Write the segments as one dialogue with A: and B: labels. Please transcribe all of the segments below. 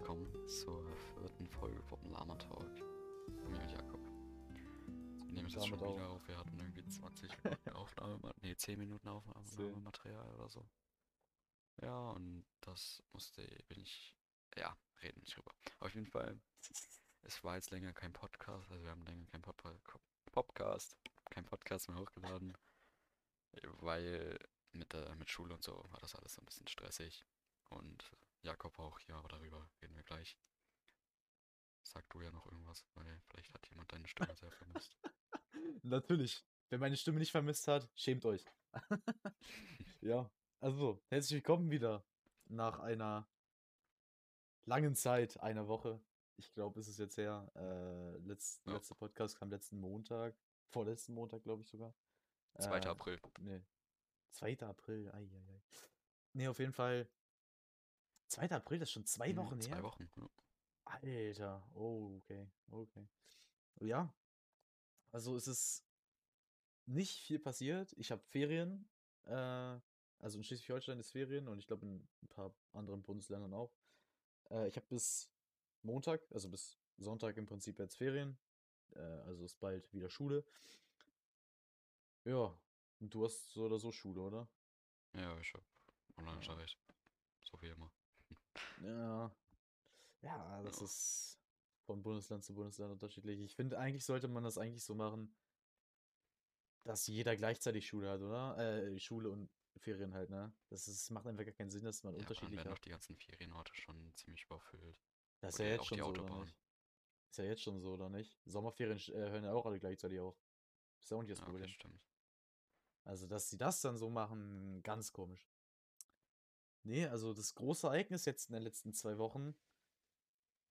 A: willkommen zur vierten Folge vom Lama Talk. Mit mir und Jakob. Wir nehmen es jetzt schon wieder
B: auch.
A: auf. Wir hatten irgendwie 20 Minuten Aufnahme, nee, 10 Minuten. Aufnahmematerial oder so. Ja, und das musste, bin ich, ja, reden nicht drüber. Auf jeden Fall, es war jetzt länger kein Podcast, also wir haben länger kein Pod Podcast, kein Podcast mehr hochgeladen, weil mit der, mit Schule und so war das alles so ein bisschen stressig. Und Jakob auch, ja, aber darüber reden wir gleich. Sag du ja noch irgendwas, weil vielleicht hat jemand deine Stimme sehr vermisst.
B: Natürlich. Wer meine Stimme nicht vermisst hat, schämt euch. ja, also, herzlich willkommen wieder nach einer langen Zeit, einer Woche. Ich glaube, es ist jetzt her. Äh, letzt,
A: Ja.
B: Letzter Podcast kam letzten Montag. Vorletzten Montag, glaube ich sogar.
A: 2.
B: Äh,
A: April.
B: Nee. 2. April. Eieiei. Nee, auf jeden Fall. 2. April, das ist schon zwei
A: Mhm,
B: Wochen
A: Zwei
B: her.
A: Wochen. Ja.
B: Alter, oh, okay, okay. Ja, also es ist nicht viel passiert. Ich habe Ferien, äh, also in Schleswig-Holstein ist Ferien und ich glaube in ein paar anderen Bundesländern auch. Äh, ich habe bis Montag, also bis Sonntag im Prinzip jetzt Ferien, äh, also ist bald wieder Schule. Ja, und du hast so oder so Schule, oder?
A: Ja, ich hab
B: Ja.
A: Online-Unterricht. So wie immer.
B: Ja, ja, das
A: Ja.
B: ist von Bundesland zu Bundesland unterschiedlich. Ich finde, eigentlich sollte man das eigentlich so machen, dass jeder gleichzeitig Schule hat, oder? Äh, Schule und Ferien halt, ne? Das ist, macht einfach gar keinen Sinn, dass man
A: Ja,
B: unterschiedlich
A: werden auch
B: hat.
A: die ganzen Ferienorte schon ziemlich überfüllt.
B: Das ist
A: Oder
B: ja jetzt
A: auch
B: schon so, oder nicht? Ist ja jetzt schon so, oder nicht? Sommerferien äh, hören ja auch alle gleichzeitig auf. Ist ja auch nicht das
A: Ja, okay,
B: Problem.
A: stimmt.
B: Also, dass sie das dann so machen, ganz komisch. Nee, also das große Ereignis jetzt in den letzten zwei Wochen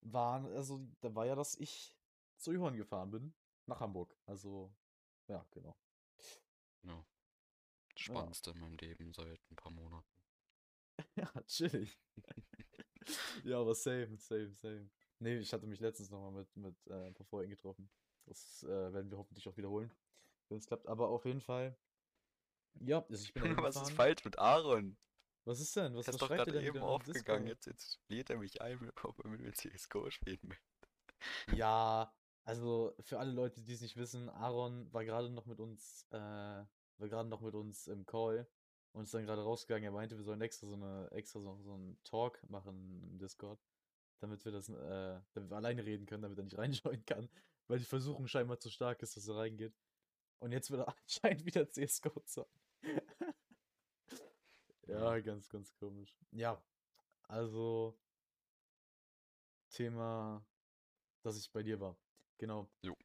B: war, also da war ja, dass ich zu Johann gefahren bin, nach Hamburg. Also, ja, genau.
A: Ja. Das
B: Ja,
A: Spannendste in meinem Leben seit ein paar Monaten.
B: ja, chillig. Ja, aber same, same, same. Nee, ich hatte mich letztens nochmal mit, mit äh, ein paar Freunden getroffen. Das äh, werden wir hoffentlich auch wiederholen, wenn es klappt. Aber auf jeden Fall, ja, also ich bin
A: was ist falsch mit Aaron?
B: Was ist denn? Was,
A: Er
B: was
A: ist doch
B: schreibt
A: gerade
B: er denn
A: eben
B: im
A: aufgegangen. Jetzt, jetzt lädt er mich ein, ob er mit mir CSGO spielen möchte.
B: Ja, also für alle Leute, die es nicht wissen, Aaron war gerade noch mit uns, äh, war gerade noch mit uns im Call und ist dann gerade rausgegangen. Er meinte, wir sollen extra so eine, extra so, so einen Talk machen im Discord, damit wir das, äh, damit wir alleine reden können, damit er nicht reinjoinen kann, weil die Versuchung scheinbar zu stark ist, dass er reingeht. Und jetzt will er anscheinend wieder CSGO zocken.
A: Ja.
B: Ganz, ganz komisch. Ja, also Thema, dass ich bei dir war. Genau.
A: Jo.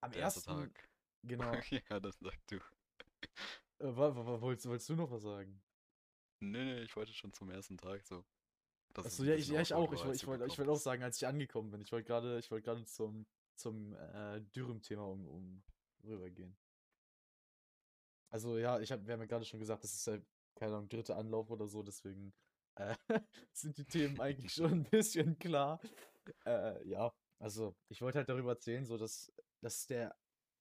B: Am
A: Der erste
B: ersten,
A: Tag.
B: genau.
A: Ja, das sagst du.
B: Äh, wa- wa- wa- wolltest, wolltest du noch was sagen?
A: Nee, nee, ich wollte schon zum ersten Tag so.
B: Achso, ja, ich, ja, ich auch. Ich, wollte ich wollte auch sagen, als ich angekommen bin. Ich wollte gerade ich gerade zum, zum äh, Dürüm-Thema um, um rübergehen. Also ja, ich hab, wir haben ja gerade schon gesagt, das ist ja, keine Ahnung, dritter Anlauf oder so, deswegen äh, sind die Themen eigentlich schon ein bisschen klar. Äh, ja, also ich wollte halt darüber erzählen, so dass, dass der,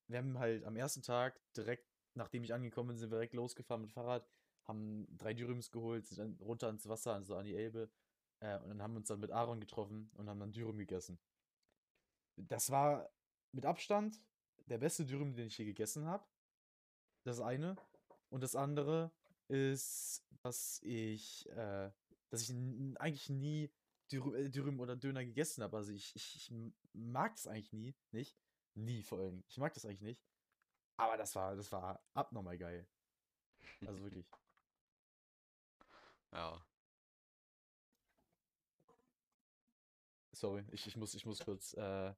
B: wir haben halt am ersten Tag direkt, nachdem ich angekommen bin, sind wir direkt losgefahren mit Fahrrad, haben drei Dürüms geholt, sind dann runter ans Wasser, also an die Elbe, äh, und dann haben wir uns dann mit Aaron getroffen und haben dann Dürüm gegessen. Das war mit Abstand der beste Dürüm, den ich je gegessen habe. Das eine. Und das andere ist, dass ich, äh, dass ich eigentlich nie Dürüm, äh, Dürüm oder Döner gegessen habe. Also ich, ich, ich mag das eigentlich nie, nicht? Nie vor allem. Ich mag das eigentlich nicht. Aber das war, das war abnormal geil. Also wirklich.
A: Ja,
B: Sorry, ich, ich muss, ich muss kurz, äh,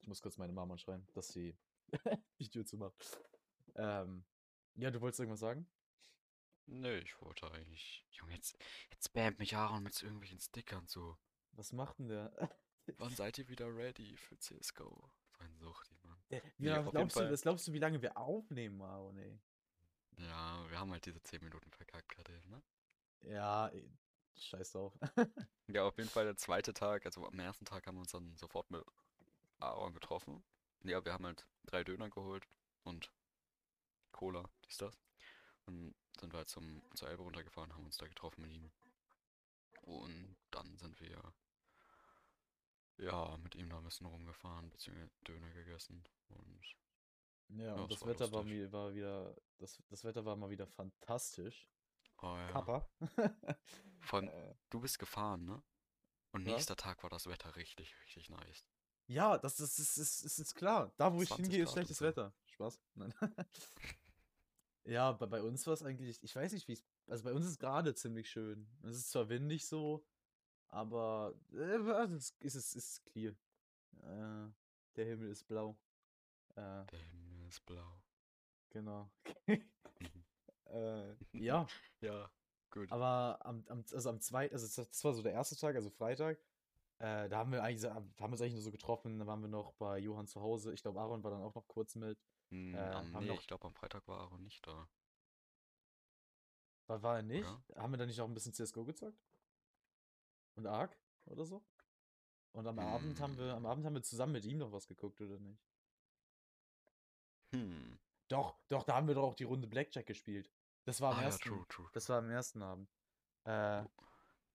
B: ich muss kurz meine Mama anschreien, dass sie die Tür zumacht. Ähm, ja, du wolltest irgendwas sagen?
A: Nö, ich wollte eigentlich. Junge, jetzt, jetzt spammt mich Aaron mit so irgendwelchen Stickern so.
B: Was macht denn der?
A: Wann seid ihr wieder ready für CSGO? So ein Suchti, Mann.
B: der wie
A: Nee,
B: glaubst du, was glaubst du, wie lange wir aufnehmen, Aaron, ey?
A: Ja, wir haben halt diese 10 Minuten verkackt gerade, ne?
B: Ja, ey, scheiß drauf.
A: Ja, auf jeden Fall der zweite Tag, also am ersten Tag haben wir uns dann sofort mit Aaron getroffen. Ja, wir haben halt drei Döner geholt und Cola, dies, das. Und sind wir halt zum, zur Elbe runtergefahren, haben uns da getroffen mit ihm. Und dann sind wir Ja, mit ihm da ein bisschen rumgefahren, beziehungsweise Döner gegessen und
B: Ja,
A: ja,
B: und das
A: war
B: Wetter war, war wieder, das, das Wetter war mal wieder fantastisch.
A: Oh ja.
B: Kappa.
A: Vor allem,
B: Äh,
A: du bist gefahren, ne? Und
B: was?
A: nächster Tag war das Wetter richtig, richtig nice.
B: Ja, das, das, ist, ist, ist, ist klar. Da, wo ich
A: 20
B: hingehe, ist
A: Grad
B: schlechtes. Wetter. Spaß. Nein. Ja, bei, bei uns war es eigentlich, ich weiß nicht, wie es, also bei uns ist es gerade ziemlich schön. Es ist zwar windig so, aber äh, also es ist, es ist clear. Äh, der Himmel ist blau. Äh,
A: Der Himmel ist blau.
B: genau.
A: Mhm.
B: äh, ja,
A: Ja, gut.
B: aber am, am, also am zweiten, also das war so der erste Tag, also Freitag. Äh, da haben wir eigentlich, haben wir uns eigentlich nur so getroffen. Da waren wir noch bei Johann zu Hause. Ich glaube, Aaron war dann auch noch kurz mit.
A: Hm,
B: Äh,
A: am,
B: haben
A: nee, ich glaube am Freitag war Aaron nicht da,
B: war, war er nicht?
A: oder?
B: Haben wir dann nicht auch ein bisschen CSGO gezockt? Und Ark oder so? Und am Abend haben wir, am
A: Hm,
B: Abend haben wir zusammen mit ihm noch was geguckt, oder nicht?
A: hm.
B: Doch, doch, da haben wir doch auch die Runde Blackjack gespielt. Das war am
A: Ah ja,
B: ersten,
A: true, true,
B: das war am ersten Abend. Äh,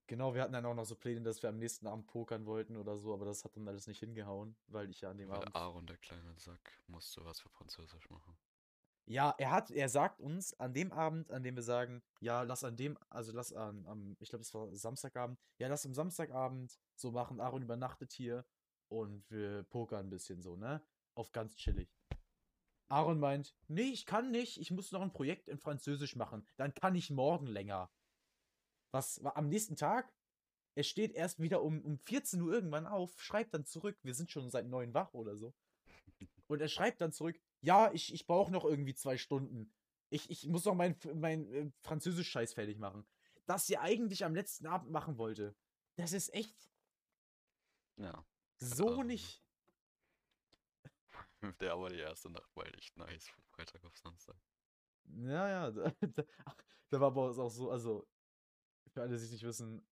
B: genau, wir hatten dann auch noch so Pläne, dass wir am nächsten Abend pokern wollten oder so, aber das hat dann alles nicht hingehauen, weil ich ja an dem
A: Weil
B: Abend.
A: Aaron, der kleine Sack, musste was für Französisch machen.
B: Ja, er hat, er sagt uns an dem Abend, an dem wir sagen, ja, lass an dem, also lass an, am, ich glaube, es war Samstagabend, ja, lass am Samstagabend so machen, Aaron übernachtet hier und wir pokern ein bisschen so, ne? Auf ganz chillig. Aaron meint, nee, ich kann nicht, ich muss noch ein Projekt in Französisch machen, dann kann ich morgen länger. Was war am nächsten Tag? Er steht erst wieder um, um 14 Uhr irgendwann auf, schreibt dann zurück, wir sind schon seit neun wach oder so. Und er schreibt dann zurück, ja, ich, ich brauche noch irgendwie zwei Stunden. Ich, ich muss noch mein, mein äh, Französisch-Scheiß fertig machen. Das ihr eigentlich am letzten Abend machen wollte. Das ist echt
A: Ja,
B: so
A: Aaron.
B: nicht.
A: Der aber die erste Nacht war echt nice, von Freitag auf Samstag.
B: Ja, ja. Da, da, da war aber auch so, also, für alle, die es nicht wissen,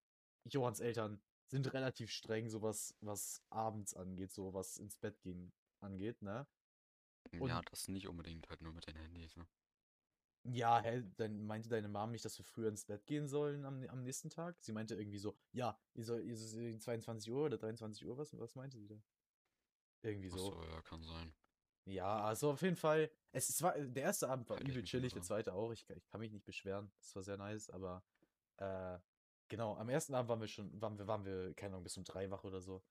B: Johanns Eltern sind relativ streng, so was, was abends angeht, so was ins Bett gehen angeht, ne?
A: Ja,
B: Und
A: das nicht unbedingt halt nur mit den Handys, ne?
B: Ja, hä, dann meinte deine Mom nicht, dass wir früher ins Bett gehen sollen am, am nächsten Tag? Sie meinte irgendwie so, ja, ihr soll, ihr soll 22 Uhr oder 23 Uhr, was, was meinte sie da? Irgendwie so.
A: so, ja, kann sein.
B: Ja, also auf jeden Fall, es, es war, der erste Abend war
A: ich
B: übel chillig, der zweite auch, ich, ich kann mich nicht beschweren, das war sehr nice, aber, äh, genau, am ersten Abend waren wir schon, waren wir, waren wir, keine Ahnung, bis um drei wach oder so.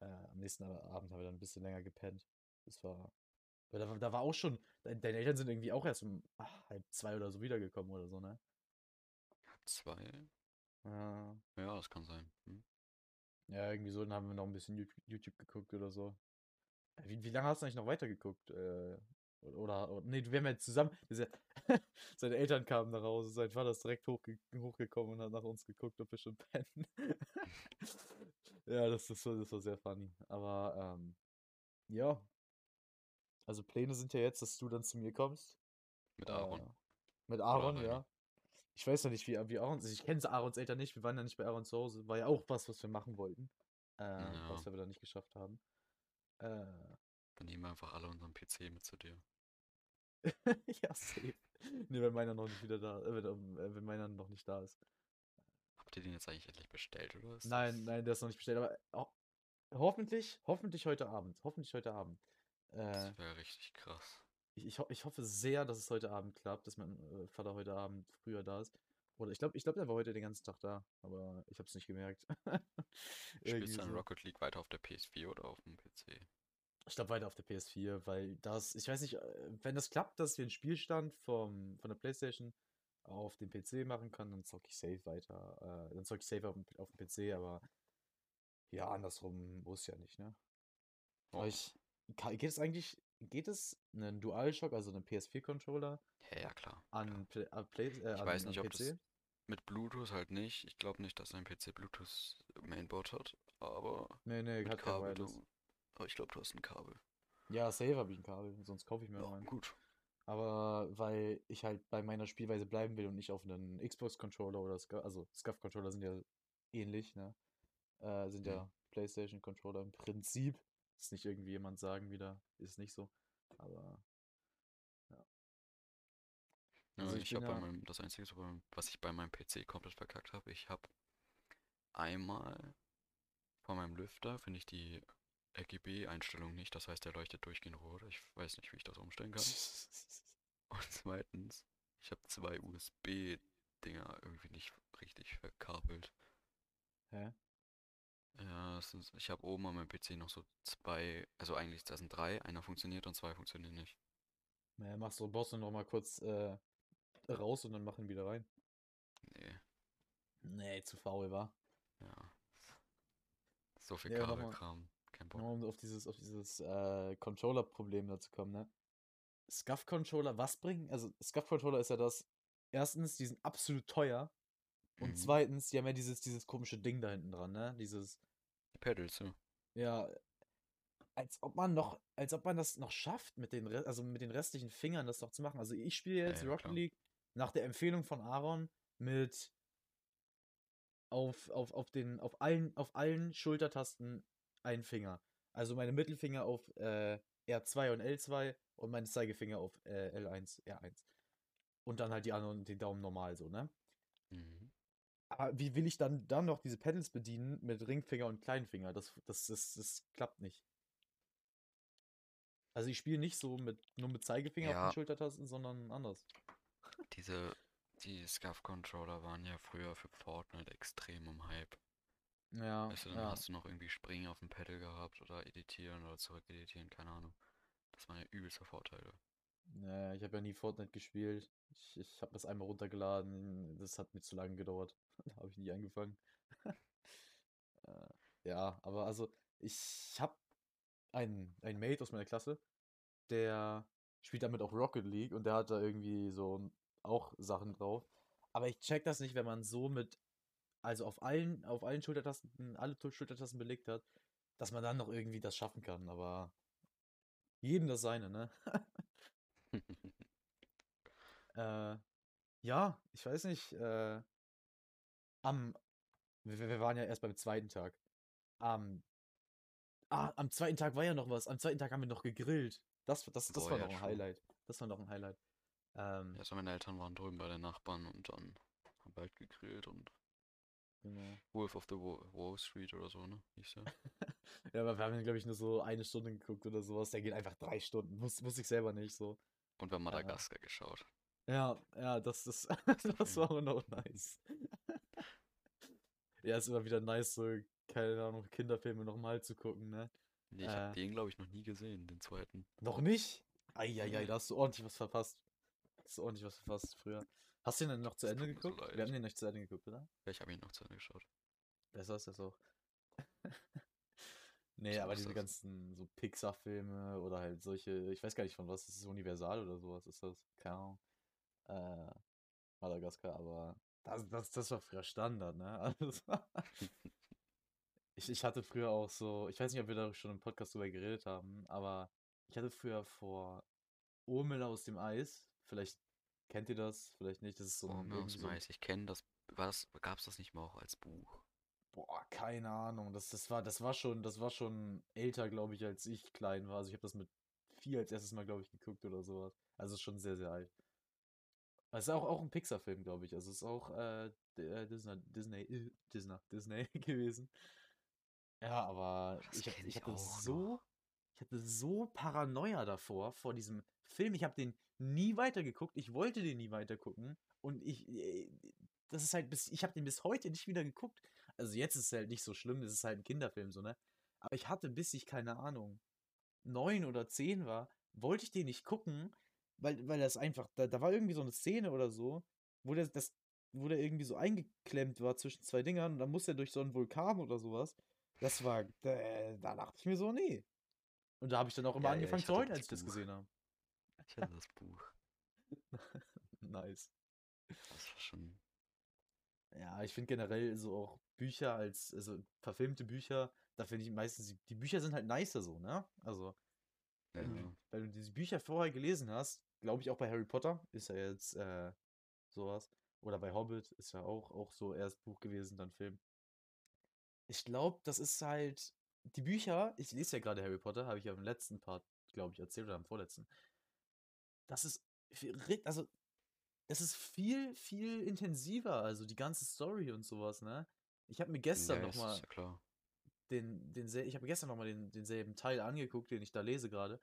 B: Äh, am nächsten Abend haben wir dann ein bisschen länger gepennt. Das war, da, war- da war auch schon, de- deine Eltern sind irgendwie auch erst um ach, halb zwei oder so wiedergekommen oder so, ne?
A: Zwei?
B: Ja,
A: Ja, das kann sein. Hm?
B: ja, irgendwie so, dann haben wir noch ein bisschen Yout- YouTube geguckt oder so. Äh, Wie, wie lange hast du eigentlich noch weitergeguckt? Äh, oder, oder, nee, wir haben ja zusammen, diese, seine Eltern kamen nach Hause, sein Vater ist direkt hochge hochgekommen und hat nach uns geguckt, ob wir schon pennen. ja, das, das, war, das war sehr funny. Aber, ähm, ja, also Pläne sind ja jetzt, dass du dann zu mir kommst.
A: Mit
B: Äh,
A: Aaron.
B: mit
A: Oder
B: Aaron, ja. Ich weiß noch nicht, wie, wie Aaron, also ich kenne Aarons Eltern nicht, wir waren ja nicht bei Aaron zu Hause. War ja auch was, was wir machen wollten. Äh, was
A: Ja,
B: wir aber dann nicht geschafft haben. Äh,
A: dann nehmen wir einfach alle unseren PC mit zu dir.
B: ja, safe. Nee, wenn meiner noch nicht wieder da, äh, wenn, ähm, äh, wenn meiner noch nicht da ist.
A: Habt ihr den jetzt eigentlich endlich bestellt, oder ist
B: Nein, nein, der ist noch nicht bestellt, aber ho hoffentlich, hoffentlich heute Abend. Hoffentlich heute Abend. Äh,
A: Das wäre richtig krass.
B: ich, ich, ho ich hoffe sehr, dass es heute Abend klappt, dass mein äh, Vater heute Abend früher da ist. Oder ich glaube, ich glaube, der war heute den ganzen Tag da, aber ich habe es nicht gemerkt.
A: Spielst du dann. Rocket League weiter auf der PS4 oder auf dem PC?
B: Ich glaube weiter auf der PS4, weil das, ich weiß nicht, äh, wenn das klappt, dass wir einen Spielstand vom, von der PlayStation auf dem PC machen können, dann zocke ich safe weiter. Äh, dann zocke ich safe auf dem, auf dem PC, aber ja, andersrum muss ja nicht, ne?
A: Oh,
B: ich, ka- geht es eigentlich, geht es einen DualShock, also einen PS4-Controller
A: ja, ja, klar,
B: an, Play, äh, Play, äh,
A: Ich
B: an,
A: weiß
B: an
A: nicht, ob
B: PC?
A: das mit Bluetooth halt nicht. Ich glaube nicht, dass ein PC Bluetooth Mainboard hat, aber
B: Nee, nee,
A: mit
B: hat
A: Kabel. Aber ich glaube, du hast ein Kabel.
B: Ja, safe habe ich ein Kabel, sonst kaufe ich mir
A: Ja,
B: noch einen.
A: gut.
B: Aber weil ich halt bei meiner Spielweise bleiben will und nicht auf einen Xbox-Controller oder Scu also SCUF-Controller sind ja ähnlich, ne? Äh, sind
A: Hm.
B: ja PlayStation-Controller im Prinzip. Ist nicht irgendwie jemand sagen wieder, ist nicht so. Aber ja.
A: Ja,
B: Also ich
A: ich habe bei
B: ja.
A: meinem, das Einzige, was ich bei meinem PC komplett verkackt habe, ich habe einmal Von meinem Lüfter finde ich die RGB-Einstellung nicht, das heißt, der leuchtet durchgehend rot. Ich weiß nicht, wie ich das umstellen kann. Und zweitens, ich habe zwei USB-Dinger irgendwie nicht richtig verkabelt.
B: Hä?
A: Ja, ist, ich habe oben an meinem PC noch so zwei, also eigentlich da sind drei, einer funktioniert und zwei funktionieren nicht.
B: Naja, machst du, baust du noch mal kurz äh, raus und dann mach ihn wieder rein.
A: Nee,
B: Nee, zu faul, war.
A: ja. So viel
B: Ja,
A: Kabelkram, kein Bock.
B: Nur um auf dieses, auf dieses äh, Controller-Problem da zu kommen, ne? SCUF-Controller, was bringen? Also, SCUF-Controller ist ja das, erstens, die sind absolut teuer. Und
A: Mhm.
B: zweitens, die haben ja dieses, dieses komische Ding da hinten dran, ne? Dieses,
A: Die Pedals, so.
B: ja, als ob man noch, als ob man das noch schafft, mit den, Re- also mit den restlichen Fingern das noch zu machen. Also ich spiele jetzt
A: ja,
B: Rocket
A: klar.
B: League nach der Empfehlung von Aaron mit auf, auf, auf den, auf allen, auf allen Schultertasten ein Finger. Also meine Mittelfinger auf äh, R2 und L2 und meine Zeigefinger auf äh, L1, R1. Und dann halt die anderen, den Daumen normal so, ne?
A: Mhm.
B: Aber wie will ich dann, dann noch diese Pedals bedienen mit Ringfinger und Kleinfinger? Das, das, das, das klappt nicht. Also ich spiele nicht so mit nur mit Zeigefinger auf
A: Ja.
B: den Schultertasten, sondern anders.
A: Diese, die SCUF-Controller waren ja früher für Fortnite extrem im Hype.
B: Ja,
A: Weißt du, dann
B: ja.
A: hast du noch irgendwie Springen auf dem Pedal gehabt oder editieren oder zurückeditieren, keine Ahnung. Das waren ja übelste Vorteile.
B: Naja, ich habe ja nie Fortnite gespielt. Ich, ich habe das einmal runtergeladen. Das hat mir zu lange gedauert. Da habe ich nie angefangen. äh, ja, aber also ich habe einen, einen Mate aus meiner Klasse, der spielt damit auch Rocket League und der hat da irgendwie so auch Sachen drauf. Aber ich check das nicht, wenn man so mit, also auf allen, auf allen Schultertasten, alle Schultertasten belegt hat, dass man dann noch irgendwie das schaffen kann. Aber jedem das seine, ne? Äh, ja, ich weiß nicht. Äh, am, wir, wir waren ja erst beim zweiten Tag. Am, ah, am zweiten Tag war ja noch was. Am zweiten Tag haben wir noch gegrillt. Das, das, das
A: Boah,
B: war
A: ja,
B: noch ein
A: true.
B: Highlight. Das war noch ein Highlight. Ähm,
A: Ja, so meine Eltern waren drüben bei den Nachbarn und dann haben wir halt gegrillt und
B: genau.
A: Wolf of the Wa- Wall Street oder so, ne? Hieß der.
B: Ja, aber wir haben, glaube ich, nur so eine Stunde geguckt oder sowas. Der geht einfach drei Stunden. Wus wusste ich selber nicht so.
A: Und wir haben Madagaskar geschaut.
B: Ja, ja, das, das, das war auch noch nice. Ja, ist immer wieder nice, so, keine Ahnung, Kinderfilme nochmal zu gucken, ne?
A: Nee, ich hab
B: Äh.
A: den, glaube ich, noch nie gesehen, den zweiten.
B: Noch nicht? Eieiei, da hast du ordentlich was verpasst. Hast du ordentlich was verpasst früher. Hast du den denn noch zu Ende
A: so
B: geguckt?
A: leid.
B: Wir haben den nicht zu Ende geguckt, oder?
A: Ja, ich habe ihn noch zu Ende geschaut.
B: Besser ist das auch. nee,
A: So
B: aber diese
A: das.
B: ganzen so Pixar-Filme oder halt solche, ich weiß gar nicht von was, ist es Universal oder sowas, ist das? Keine Ahnung. Äh, Madagaskar, aber das, das, das war früher Standard, ne? Also, ich, ich hatte früher auch so, ich weiß nicht, ob wir da schon im Podcast drüber geredet haben, aber ich hatte früher vor Urmel aus dem Eis, vielleicht kennt ihr das, vielleicht nicht, das ist so
A: Oh,
B: ein, irgendwie so ein.
A: Ich kenne das. Was gab's das nicht mal auch als Buch?
B: Boah, keine Ahnung. Das, das war, das war schon, das war schon älter, glaube ich, als ich klein war. Also ich habe das mit vier als erstes Mal, glaube ich, geguckt oder sowas. Also ist schon sehr, sehr alt. Es ist auch, auch ein Pixar-Film, glaube ich. Also es ist auch äh, äh, Disney, Disney, äh, Disney, Disney gewesen. Ja, aber
A: Das
B: ich, hab, ich
A: ich
B: hatte so,
A: noch.
B: ich hatte so Paranoia davor, vor diesem Film. Ich habe den nie weitergeguckt. Ich wollte den nie weitergucken. Und ich, äh, das ist halt bis, ich habe den bis heute nicht wieder geguckt. Also jetzt ist es halt nicht so schlimm, das ist halt ein Kinderfilm, so, ne? Aber ich hatte, bis ich, keine Ahnung, neun oder zehn war, wollte ich den nicht gucken, weil, weil das einfach, da, da war irgendwie so eine Szene oder so, wo der, das, wo der irgendwie so eingeklemmt war zwischen zwei Dingern und dann muss er durch so einen Vulkan oder sowas. Das war, da, da dachte ich mir so, nee. Und da habe ich dann auch immer
A: Ja, ja,
B: angefangen
A: ich
B: zu heulen, als ich das gesehen habe.
A: Ich hatte das Buch.
B: nice.
A: Das war schon.
B: Ja, ich finde generell so auch Bücher als, also verfilmte Bücher, da finde ich meistens, die, Bücher sind halt nicer so, ne? Also,
A: Ja.
B: wenn du, wenn du diese Bücher vorher gelesen hast, glaube ich auch bei Harry Potter, ist ja jetzt äh, sowas. Oder bei Hobbit ist ja auch, auch so erst Buch gewesen, dann Film. Ich glaube, das ist halt, die Bücher, ich lese ja gerade Harry Potter, habe ich ja im letzten Part, glaube ich, erzählt oder im vorletzten. Das ist, also, es ist viel, viel intensiver, also die ganze Story und sowas, ne? Ich habe mir gestern
A: ja,
B: noch
A: das
B: mal
A: ist ja
B: den, den, ich habe gestern nochmal den, denselben Teil angeguckt, den ich da lese gerade.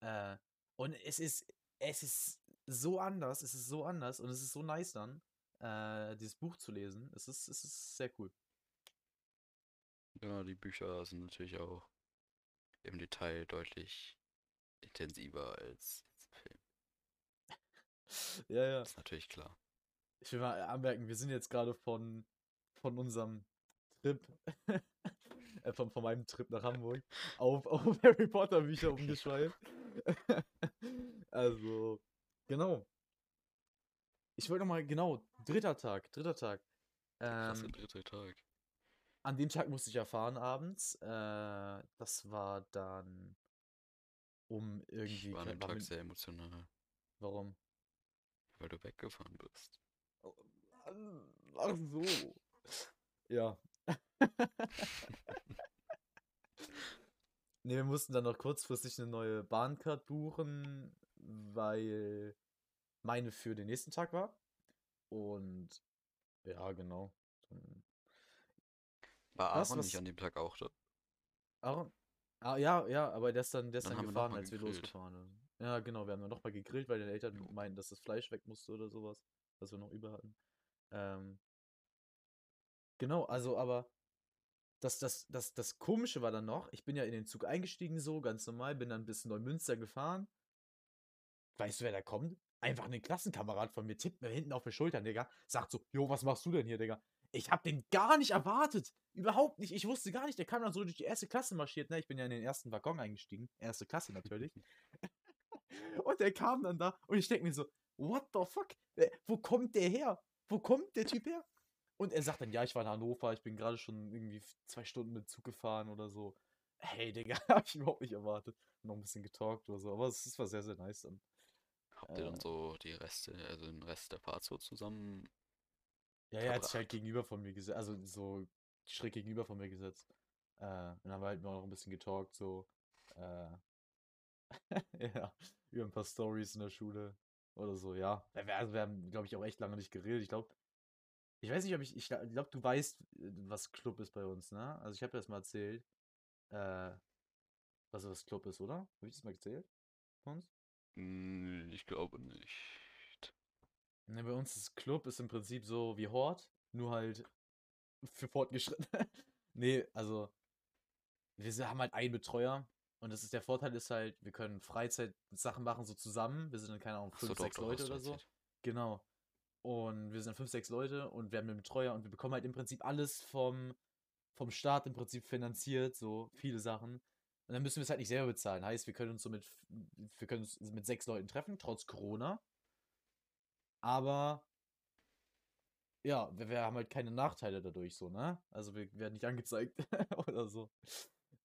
B: Äh, und es ist, es ist so anders, es ist so anders und es ist so nice dann, äh, dieses Buch zu lesen. Es ist, es ist sehr cool.
A: Ja, die Bücher sind natürlich auch im Detail deutlich intensiver als.
B: Ja, ja.
A: Ist natürlich klar.
B: Ich will mal anmerken, wir sind jetzt gerade von, von unserem Trip, äh, von, von meinem Trip nach Hamburg auf, auf Harry Potter Bücher umgeschweift. also, genau. Ich wollte nochmal, genau, dritter Tag, dritter Tag.
A: Ähm, der dritte Tag.
B: An dem Tag musste ich erfahren abends. Äh, das war dann um irgendwie.
A: Ich war an dem Tag mit... sehr emotional.
B: Warum?
A: Weil du weggefahren bist.
B: Oh, ach so. ja. ne, wir mussten dann noch kurzfristig eine neue Bahncard buchen, weil meine für den nächsten Tag war. Und ja, genau.
A: War Aaron was, was... nicht an dem Tag auch da?
B: Aaron? Ah, ja, ja, aber der ist dann, der ist dann, dann gefahren, als wir losgefahren sind. Ja, genau, wir haben dann nochmal gegrillt, weil die Eltern meinten, dass das Fleisch weg musste oder sowas, was wir noch über hatten. Ähm, genau, also, aber das, das, das, das Komische war dann noch, ich bin ja in den Zug eingestiegen so, ganz normal, bin dann bis Neumünster gefahren. Weißt du, wer da kommt? Einfach ein Klassenkamerad von mir tippt mir hinten auf die Schultern, Digga. Sagt so, jo, was machst du denn hier, Digga? Ich hab den gar nicht erwartet. Überhaupt nicht. Ich wusste gar nicht. Der kam dann so durch die erste Klasse marschiert. Ne? Ich bin ja in den ersten Waggon eingestiegen. Erste Klasse natürlich. Und der kam dann da und ich denke mir so, what the fuck? Wo kommt der her? Wo kommt der Typ her? Und er sagt dann, ja, ich war in Hannover, ich bin gerade schon irgendwie zwei Stunden mit Zug gefahren oder so. Hey, Digga, hab ich überhaupt nicht erwartet. Noch ein bisschen getalkt oder so, aber es war sehr, sehr nice dann.
A: Habt ihr äh, dann so die Reste, also den Rest der Fahrt so zusammen
B: ja, er hat sich halt gegenüber von mir gesetzt, also so schräg gegenüber von mir gesetzt. Äh, und dann haben wir halt noch ein bisschen getalkt, so, äh, ja, über ein paar Stories in der Schule oder so, ja. Also wir haben, glaube ich, auch echt lange nicht geredet. Ich glaube, ich weiß nicht, ob ich, ich glaube, du weißt, was Club ist bei uns, ne? Also ich habe dir das mal erzählt, äh, was das Club ist, oder? Habe ich das mal erzählt?
A: Von uns? Hm, ich glaube nicht.
B: Ne, bei uns ist Club ist im Prinzip so wie Hort, nur halt für Fortgeschrittene. nee, also wir haben halt einen Betreuer und das ist der Vorteil ist halt, wir können Freizeitsachen machen so zusammen. Wir sind dann keine Ahnung fünf, so, sechs doch, Leute oder so. Genau. Und wir sind fünf, sechs Leute und wir haben einen Betreuer und wir bekommen halt im Prinzip alles vom vom Staat im Prinzip finanziert, so viele Sachen. Und dann müssen wir es halt nicht selber bezahlen. Heißt, wir können uns so mit, wir können uns mit sechs Leuten treffen, trotz Corona. Aber ja, wir, wir, haben halt keine Nachteile dadurch so, ne? Also wir werden nicht angezeigt oder so.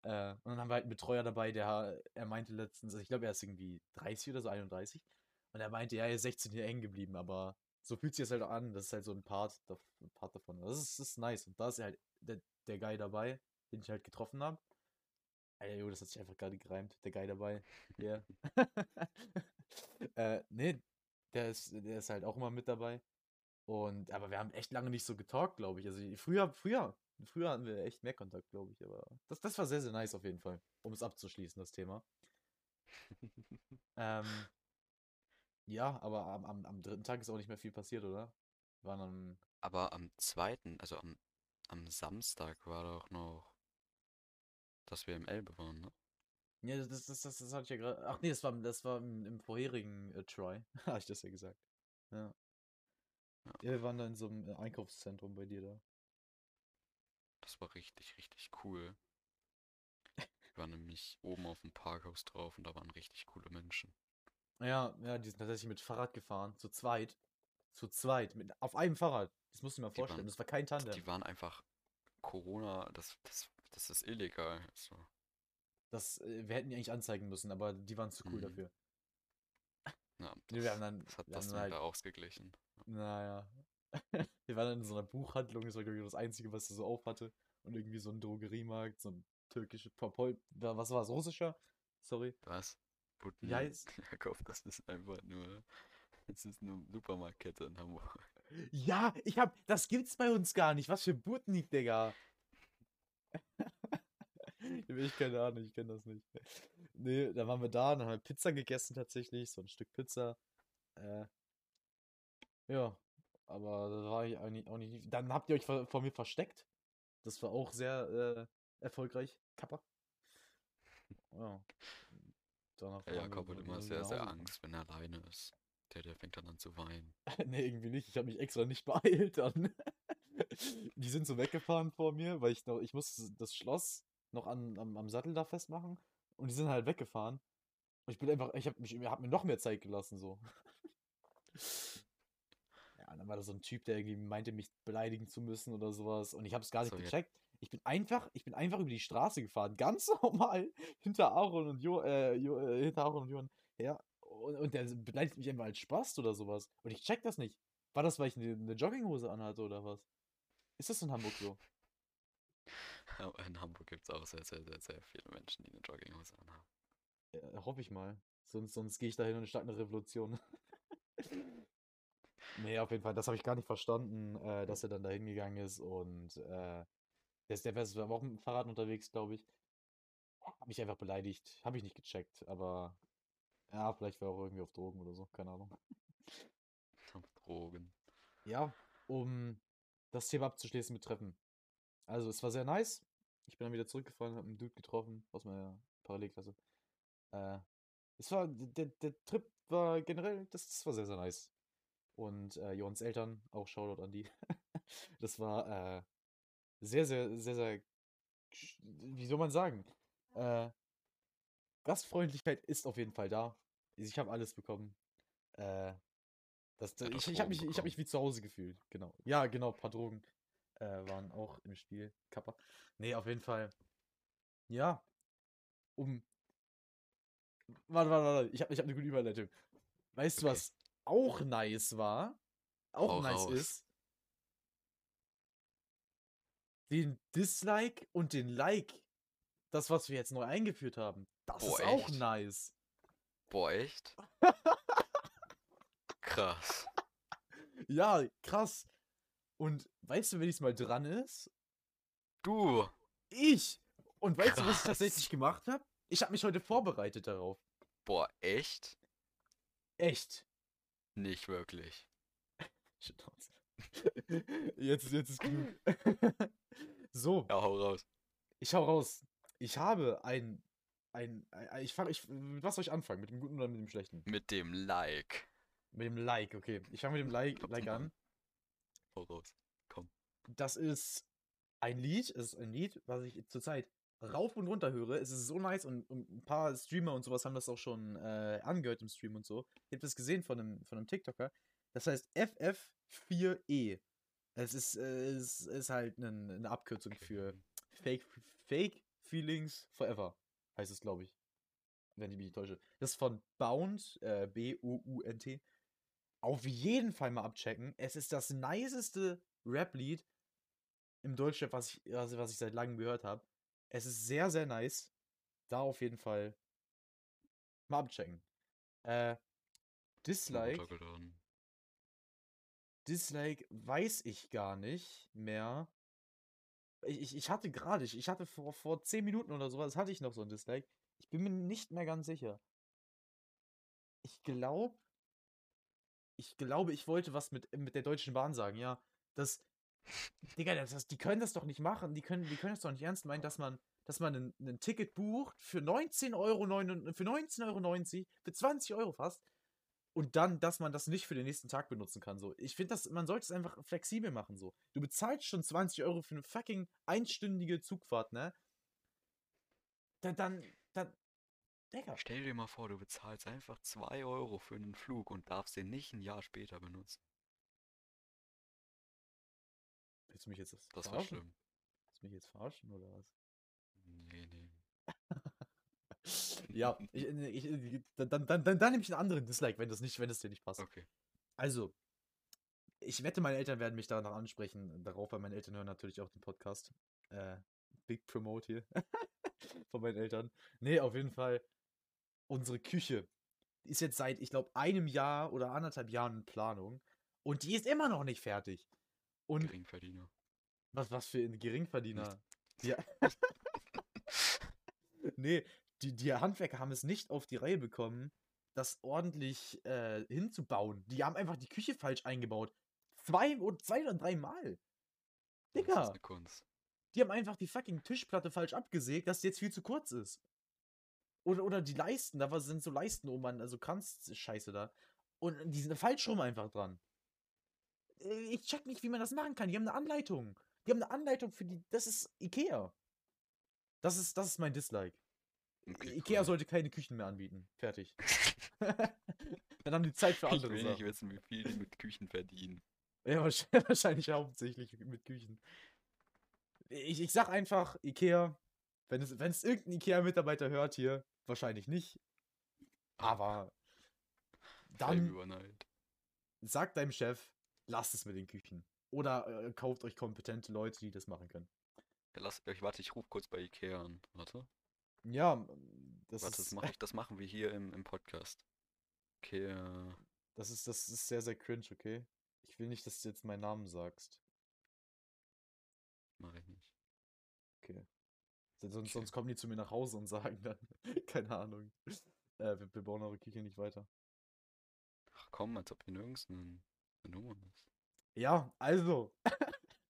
B: Äh, und dann haben wir halt einen Betreuer dabei, der, er meinte letztens, also ich glaube, er ist irgendwie 30 oder so, 31. Und er meinte, ja, er ist 16 hier hängen geblieben, aber so fühlt sich das halt an. Das ist halt so ein Part, Part davon. Das ist, das ist nice. Und da ist halt der, der Guy dabei, den ich halt getroffen habe. Alter, jo, das hat sich einfach gerade gereimt. Der Guy dabei. Ja. Yeah. äh, nee, der ist, der ist halt auch immer mit dabei. Und, aber wir haben echt lange nicht so getalkt, glaube ich. Also früher, früher, früher hatten wir echt mehr Kontakt, glaube ich. Aber das, das war sehr, sehr nice auf jeden Fall, um es abzuschließen, das Thema. ähm, ja, aber am, am, am dritten Tag ist auch nicht mehr viel passiert, oder? War dann.
A: Aber am zweiten, also am, am Samstag war doch noch, dass wir im Elbe waren, ne?
B: Ja, das, das, das, das hatte ich ja gerade. Ach nee, das war, das war im, im vorherigen äh, Try. Habe ich das ja gesagt. Ja. ja. wir waren da in so einem äh, Einkaufszentrum bei dir da.
A: Das war richtig, richtig cool. Ich war nämlich oben auf dem Parkhaus drauf und da waren richtig coole Menschen.
B: Ja, ja, die sind tatsächlich mit Fahrrad gefahren, zu zweit. Zu zweit, mit, auf einem Fahrrad. Das musst du dir mal vorstellen, waren, das war kein Tandem.
A: Die waren einfach Corona, das, das, das ist illegal. Also.
B: Das, äh, wir hätten die eigentlich anzeigen müssen, aber die waren zu cool mhm. dafür.
A: Ja, das, wir haben dann, das hat das dann halt, ausgeglichen.
B: Naja. wir waren dann in so einer Buchhandlung, das war glaube ich das Einzige, was er so auf hatte. Und irgendwie so ein Drogeriemarkt, so ein türkischer Popol. Was war es? Russischer? Sorry.
A: Was? Putin ja, Jakov, das ist einfach nur. Das ist eine Supermarktkette in Hamburg.
B: Ja, ich hab. Das gibt's bei uns gar nicht. Was für Butnik, Digga. Ich keine Ahnung, ich kenne das nicht. Nee, da waren wir da, dann haben wir Pizza gegessen tatsächlich, so ein Stück Pizza. Äh, ja, aber da war ich eigentlich auch nicht. Dann habt ihr euch vor, vor mir versteckt. Das war auch sehr äh, erfolgreich. Kappa. Ja. Danach
A: Ja, Jakob hat immer sehr, sehr. Angst, wenn er alleine ist. Der, der fängt dann an zu weinen.
B: Nee, irgendwie nicht. Ich habe mich extra nicht beeilt dann. Die sind so weggefahren vor mir, weil ich noch, ich musste das Schloss noch an, am, am Sattel da festmachen. Und die sind halt weggefahren. Und ich bin einfach, ich habe mich, hab mir noch mehr Zeit gelassen, so. Dann war da so ein Typ, der irgendwie meinte, mich beleidigen zu müssen oder sowas. Und ich habe es gar nicht
A: So, ja.
B: gecheckt. Ich bin einfach, ich bin einfach über die Straße gefahren, ganz normal, hinter Aaron und Jo, äh, jo, äh, hinter Aaron und Johann her. Und, und der beleidigt mich einfach als Spaß oder sowas. Und ich check das nicht. War das, weil ich eine, eine Jogginghose anhatte oder was? Ist das in Hamburg so?
A: Aber In Hamburg gibt es auch sehr, sehr, sehr, sehr viele Menschen, die eine Jogginghose anhaben.
B: Ja, hoffe ich mal. Sonst, sonst gehe ich dahin und starte eine Revolution. nee, auf jeden Fall, das habe ich gar nicht verstanden, äh, dass er dann da hingegangen ist und äh, der, ist, der war auch mit dem Fahrrad unterwegs, glaube ich. Hab mich einfach beleidigt. Habe ich nicht gecheckt, aber ja, vielleicht war er auch irgendwie auf Drogen oder so, keine Ahnung.
A: Drogen.
B: Ja, um das Thema abzuschließen mit Treffen. Also, es war sehr nice. Ich bin dann wieder zurückgefahren, habe einen Dude getroffen aus meiner Parallelklasse. Äh, es war, der, der Trip war generell, das, das war sehr, sehr nice. Und äh, Johans Eltern, auch Shoutout an die. das war äh, sehr, sehr, sehr, sehr, wie soll man sagen? Äh, Gastfreundlichkeit ist auf jeden Fall da. Ich habe alles bekommen. Äh, das,
A: hat
B: ich ich habe mich, ich hab mich wie zu Hause gefühlt. Genau. Ja, genau, ein paar Drogen äh, waren auch im Spiel. Kappa. Nee, auf jeden Fall. Ja. Um. Warte, warte, warte. Ich habe ich hab eine gute Überleitung. Weißt du,
A: Okay.
B: was auch nice war? Auch
A: Hau
B: nice
A: raus.
B: ist? Den Dislike und den Like. Das, was wir jetzt neu eingeführt haben. Das
A: Boah,
B: ist auch
A: echt?
B: nice.
A: Boah, echt? Krass.
B: Ja, krass. Und weißt du, wer diesmal dran ist?
A: Du!
B: Ich! Und weißt du, was ich
A: Krass.
B: tatsächlich gemacht habe? Ich habe mich heute vorbereitet darauf.
A: Boah, echt?
B: Echt.
A: Nicht wirklich.
B: Jetzt, jetzt ist genug. so,
A: Ja, hau raus.
B: ich hau raus. Ich habe ein. ein, ein ich fange. Ich, mit was soll ich anfangen? Mit dem Guten oder mit dem Schlechten?
A: Mit dem Like.
B: Mit dem Like, okay. Ich fange mit dem Like, like an.
A: Hau raus. Komm.
B: Das ist ein Lied, es ist ein Lied, was ich zurzeit rauf und runter höre. Es ist so nice und, und ein paar Streamer und sowas haben das auch schon äh, angehört im Stream und so. Ich habe das gesehen von einem, von einem TikToker. Das heißt FF4E. Es ist, äh, es ist halt eine, eine Abkürzung für Fake, Fake Feelings Forever. Heißt es, glaube ich. Wenn ich mich nicht täusche. Das ist von Bound, äh, B-O-U-N-T. Auf jeden Fall mal abchecken. Es ist das niceste Rap-Lied im Deutschrap, was ich, also was ich seit langem gehört habe. Es ist sehr, sehr nice. Da auf jeden Fall mal abchecken. Äh, Dislike. Dislike weiß ich gar nicht mehr. Ich, ich, ich hatte gerade, ich, ich hatte vor, vor 10 Minuten oder sowas, hatte ich noch so ein Dislike. Ich bin mir nicht mehr ganz sicher. Ich glaube, ich glaube, ich wollte was mit, mit der Deutschen Bahn sagen, ja. Das, Digga, das, das, die können das doch nicht machen. Die können, die können das doch nicht ernst meinen, dass man, dass man ein, Ticket bucht für 19,99 Euro, für 19,90 Euro, für 20 Euro fast. Und dann, dass man das nicht für den nächsten Tag benutzen kann. So. Ich finde, man sollte es einfach flexibel machen. So. Du bezahlst schon 20 Euro für eine fucking einstündige Zugfahrt, ne? Dann, dann, dann. Digga.
A: Stell dir mal vor, du bezahlst einfach 2 Euro für einen Flug und darfst den nicht ein Jahr später benutzen.
B: Willst du mich jetzt
A: Das war
B: verarschen?
A: schlimm.
B: Willst du mich jetzt verarschen oder was?
A: Nee, nee.
B: ja, ich, ich, ich, dann, dann, dann, dann, dann nehme ich einen anderen Dislike, wenn das nicht, wenn das dir nicht passt.
A: Okay.
B: Also, ich wette, meine Eltern werden mich danach ansprechen, darauf, weil meine Eltern hören natürlich auch den Podcast. Äh, Big Promote hier von meinen Eltern. Nee, auf jeden Fall. Unsere Küche ist jetzt seit, ich glaube, einem Jahr oder anderthalb Jahren in Planung. Und die ist immer noch nicht fertig. Und
A: Geringverdiener.
B: was, was für ein Geringverdiener. Ja. Nee, die, die Handwerker haben es nicht auf die Reihe bekommen, das ordentlich äh, hinzubauen. Die haben einfach die Küche falsch eingebaut. Zwei oder zwei oder dreimal.
A: Das ist
B: Digga,
A: eine Kunst.
B: die haben einfach die fucking Tischplatte falsch abgesägt, dass die jetzt viel zu kurz ist. Oder, oder die Leisten, da sind so Leisten oben an, also Kranz-Scheiße da. Und die sind falsch rum einfach dran. Äh, Ich check nicht, wie man das machen kann. Die haben eine Anleitung. Die haben eine Anleitung für die. Das ist Ikea. Das ist, das ist mein Dislike.
A: Okay,
B: Ikea
A: cool.
B: sollte keine Küchen mehr anbieten. Fertig. Dann haben die Zeit für
A: Ich
B: andere
A: will nicht
B: Sachen.
A: wissen, wie viel die mit Küchen verdienen.
B: Ja, wahrsch- wahrscheinlich hauptsächlich mit Küchen. Ich, ich sag einfach, Ikea, wenn es, wenn es irgendein Ikea-Mitarbeiter hört hier, wahrscheinlich nicht. Aber dann sagt deinem Chef, lasst es mit den Küchen. Oder äh, kauft euch kompetente Leute, die das machen können.
A: Ja, lass, ich warte, ich rufe kurz bei Ikea an. Warte.
B: Ja, das
A: Warte, das
B: ist,
A: mache ich, das machen wir hier im, im Podcast. Ikea.
B: das ist, das ist sehr, sehr cringe, okay? Ich will nicht, dass du jetzt meinen Namen sagst.
A: Mache ich nicht.
B: Okay. Sonst,
A: Okay.
B: sonst kommen die zu mir nach Hause und sagen dann, keine Ahnung, äh, wir, wir bauen eure Küche nicht weiter.
A: Ach komm, als ob hier nirgends eine, eine Nummer ist.
B: Ja, also,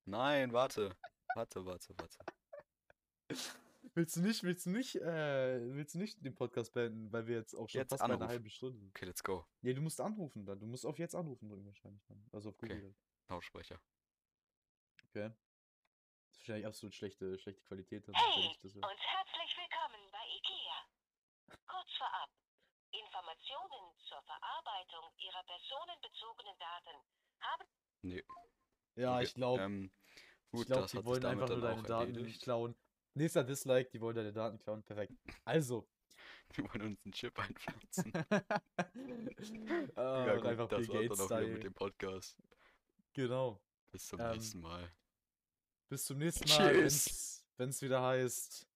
A: Nein, warte. Warte, warte, warte.
B: willst du nicht, willst du nicht, äh, willst du nicht den Podcast beenden, weil wir jetzt auch schon
A: Jetzt
B: fast
A: anrufen.
B: halben Stunde sind?
A: Okay, let's go.
B: Nee, du musst anrufen dann. Du musst auf jetzt anrufen drücken wahrscheinlich dann. Also auf
A: Okay.
B: Google. dann.
A: Lautsprecher.
B: Okay. Das ist wahrscheinlich absolut schlechte, schlechte Qualität.
C: Hey, und herzlich willkommen bei IKEA. Kurz vorab. Informationen zur Verarbeitung Ihrer personenbezogenen Daten haben
A: Nee.
B: Ja,
A: okay,
B: ich glaube,
A: Ähm, gut,
B: die wollen einfach nur deine Daten nicht
A: erledigt.
B: klauen. Nächster Dislike, die wollen deine Daten klauen. Perfekt. Also.
A: Die wollen uns einen Chip einpflanzen.
B: äh,
A: ja, gut,
B: einfach
A: das
B: Bill Gates
A: dann auch wieder mit dem Podcast.
B: Genau.
A: Bis zum
B: Ähm,
A: nächsten Mal.
B: Bis zum nächsten Mal,
A: Tschüss.
B: wenn es wieder heißt.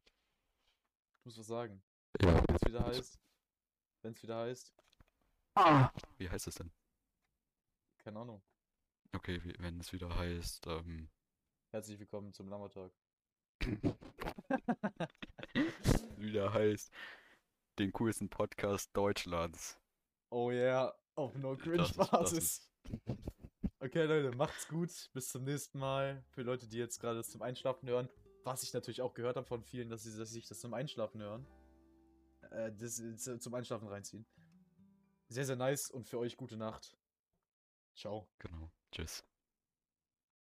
B: Ich muss was sagen.
A: Ja.
B: Wenn es wieder heißt. Wenn es wieder heißt.
A: Wie heißt es denn?
B: Keine Ahnung.
A: Okay, wie, wenn es wieder heißt, ähm,
B: Herzlich willkommen zum Lammertag.
A: wieder heißt, den coolsten Podcast Deutschlands.
B: Oh yeah, auf No Cringe Basis. Okay, Leute, macht's gut. Bis zum nächsten Mal. Für Leute, die jetzt gerade das zum Einschlafen hören. Was ich natürlich auch gehört habe von vielen, dass sie, dass sie sich das zum Einschlafen hören. Äh, das äh, zum Einschlafen reinziehen. Sehr, sehr nice und für euch gute Nacht. Ciao.
A: Genau. Tschüss.